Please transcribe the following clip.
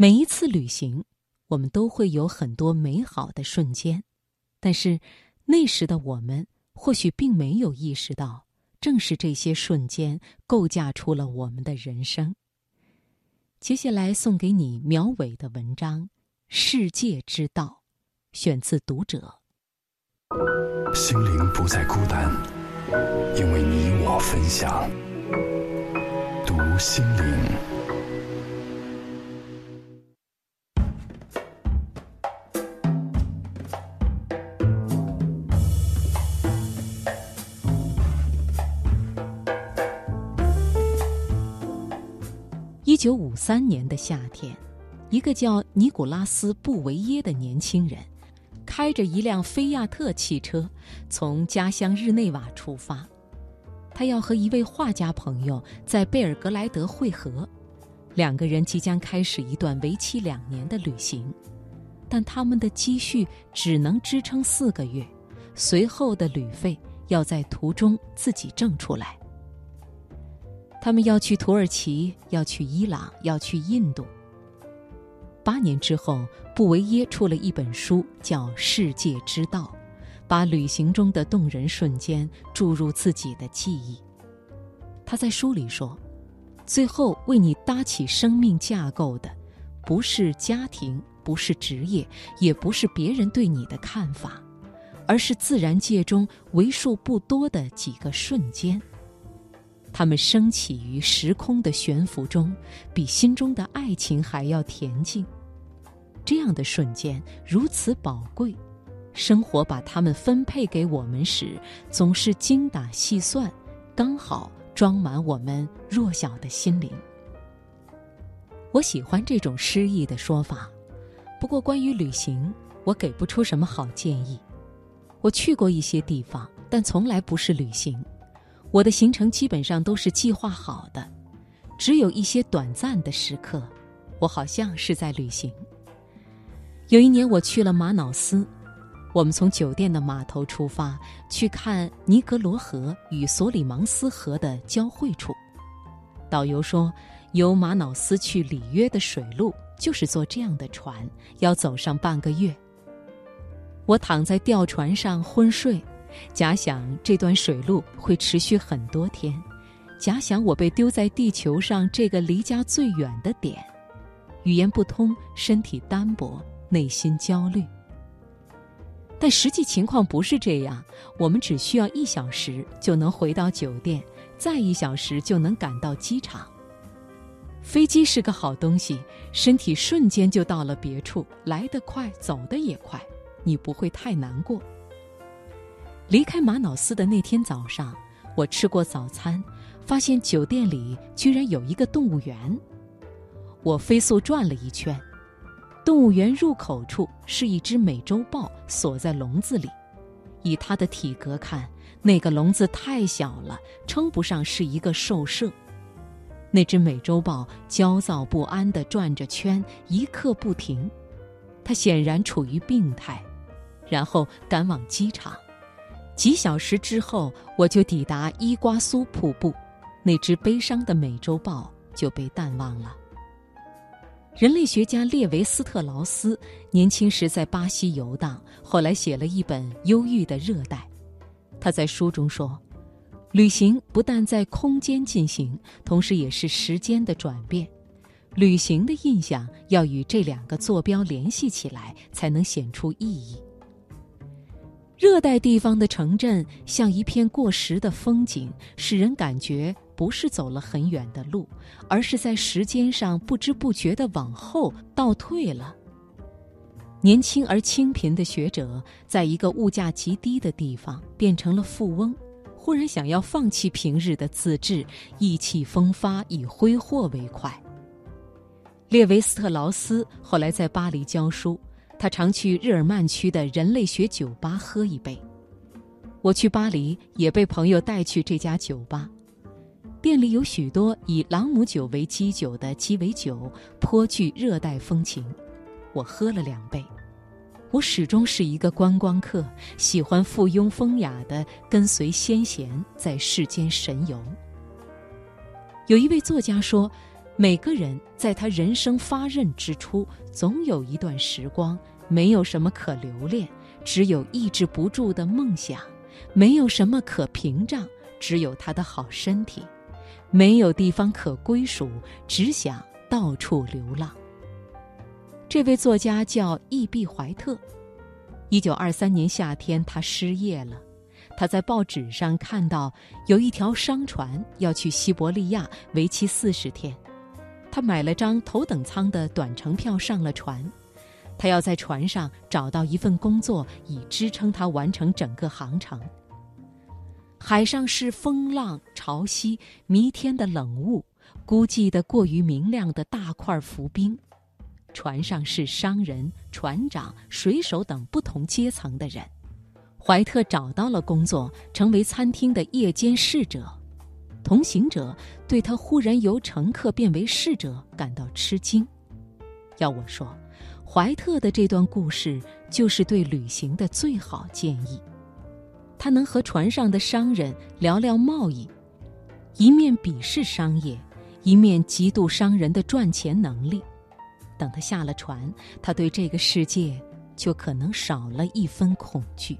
每一次旅行，我们都会有很多美好的瞬间，但是那时的我们或许并没有意识到，正是这些瞬间构架出了我们的人生。接下来送给你苗伟的文章《世界之道》，选自《读者》。心灵不再孤单，因为你我分享。读心灵。九五三年的夏天，一个叫尼古拉斯·布维耶的年轻人，开着一辆菲亚特汽车，从家乡日内瓦出发。他要和一位画家朋友在贝尔格莱德会合，两个人即将开始一段为期两年的旅行。但他们的积蓄只能支撑四个月，随后的旅费要在途中自己挣出来。他们要去土耳其，要去伊朗，要去印度。八年之后，布维耶出了一本书，叫《世界之道》，把旅行中的动人瞬间注入自己的记忆。他在书里说：“最后为你搭起生命架构的，不是家庭，不是职业，也不是别人对你的看法，而是自然界中为数不多的几个瞬间。”他们升起于时空的悬浮中，比心中的爱情还要恬静。这样的瞬间如此宝贵，生活把它们分配给我们时，总是精打细算，刚好装满我们弱小的心灵。我喜欢这种诗意的说法。不过，关于旅行，我给不出什么好建议。我去过一些地方，但从来不是旅行。我的行程基本上都是计划好的，只有一些短暂的时刻，我好像是在旅行。有一年我去了马瑙斯，我们从酒店的码头出发，去看尼格罗河与索里芒斯河的交汇处。导游说，由马瑙斯去里约的水路就是坐这样的船，要走上半个月。我躺在吊船上昏睡。假想这段水路会持续很多天，假想我被丢在地球上这个离家最远的点，语言不通，身体单薄，内心焦虑。但实际情况不是这样，我们只需要一小时就能回到酒店，再一小时就能赶到机场。飞机是个好东西，身体瞬间就到了别处，来得快，走得也快，你不会太难过。离开玛瑙斯的那天早上，我吃过早餐，发现酒店里居然有一个动物园。我飞速转了一圈，动物园入口处是一只美洲豹锁在笼子里。以它的体格看，那个笼子太小了，称不上是一个兽舍。那只美洲豹焦躁不安地转着圈，一刻不停。它显然处于病态，然后赶往机场。几小时之后，我就抵达伊瓜苏瀑布，那只悲伤的美洲豹就被淡忘了。人类学家列维斯特劳斯年轻时在巴西游荡，后来写了一本《忧郁的热带》。他在书中说：“旅行不但在空间进行，同时也是时间的转变。旅行的印象要与这两个坐标联系起来，才能显出意义。”热带地方的城镇像一片过时的风景，使人感觉不是走了很远的路，而是在时间上不知不觉地往后倒退了。年轻而清贫的学者，在一个物价极低的地方变成了富翁，忽然想要放弃平日的自制，意气风发，以挥霍为快。列维斯特劳斯后来在巴黎教书。他常去日耳曼区的人类学酒吧喝一杯。我去巴黎也被朋友带去这家酒吧，店里有许多以朗姆酒为基酒的鸡尾酒，颇具热带风情。我喝了两杯。我始终是一个观光客，喜欢附庸风雅的跟随先贤在世间神游。有一位作家说。每个人在他人生发轫之初，总有一段时光没有什么可留恋，只有抑制不住的梦想；没有什么可屏障，只有他的好身体；没有地方可归属，只想到处流浪。这位作家叫易碧怀特。一九二三年夏天，他失业了。他在报纸上看到有一条商船要去西伯利亚，为期四十天。他买了张头等舱的短程票，上了船。他要在船上找到一份工作，以支撑他完成整个航程。海上是风浪、潮汐、弥天的冷雾、孤寂的过于明亮的大块浮冰。船上是商人、船长、水手等不同阶层的人。怀特找到了工作，成为餐厅的夜间侍者。同行者对他忽然由乘客变为侍者感到吃惊。要我说，怀特的这段故事就是对旅行的最好建议。他能和船上的商人聊聊贸易，一面鄙视商业，一面嫉妒商人的赚钱能力。等他下了船，他对这个世界就可能少了一分恐惧。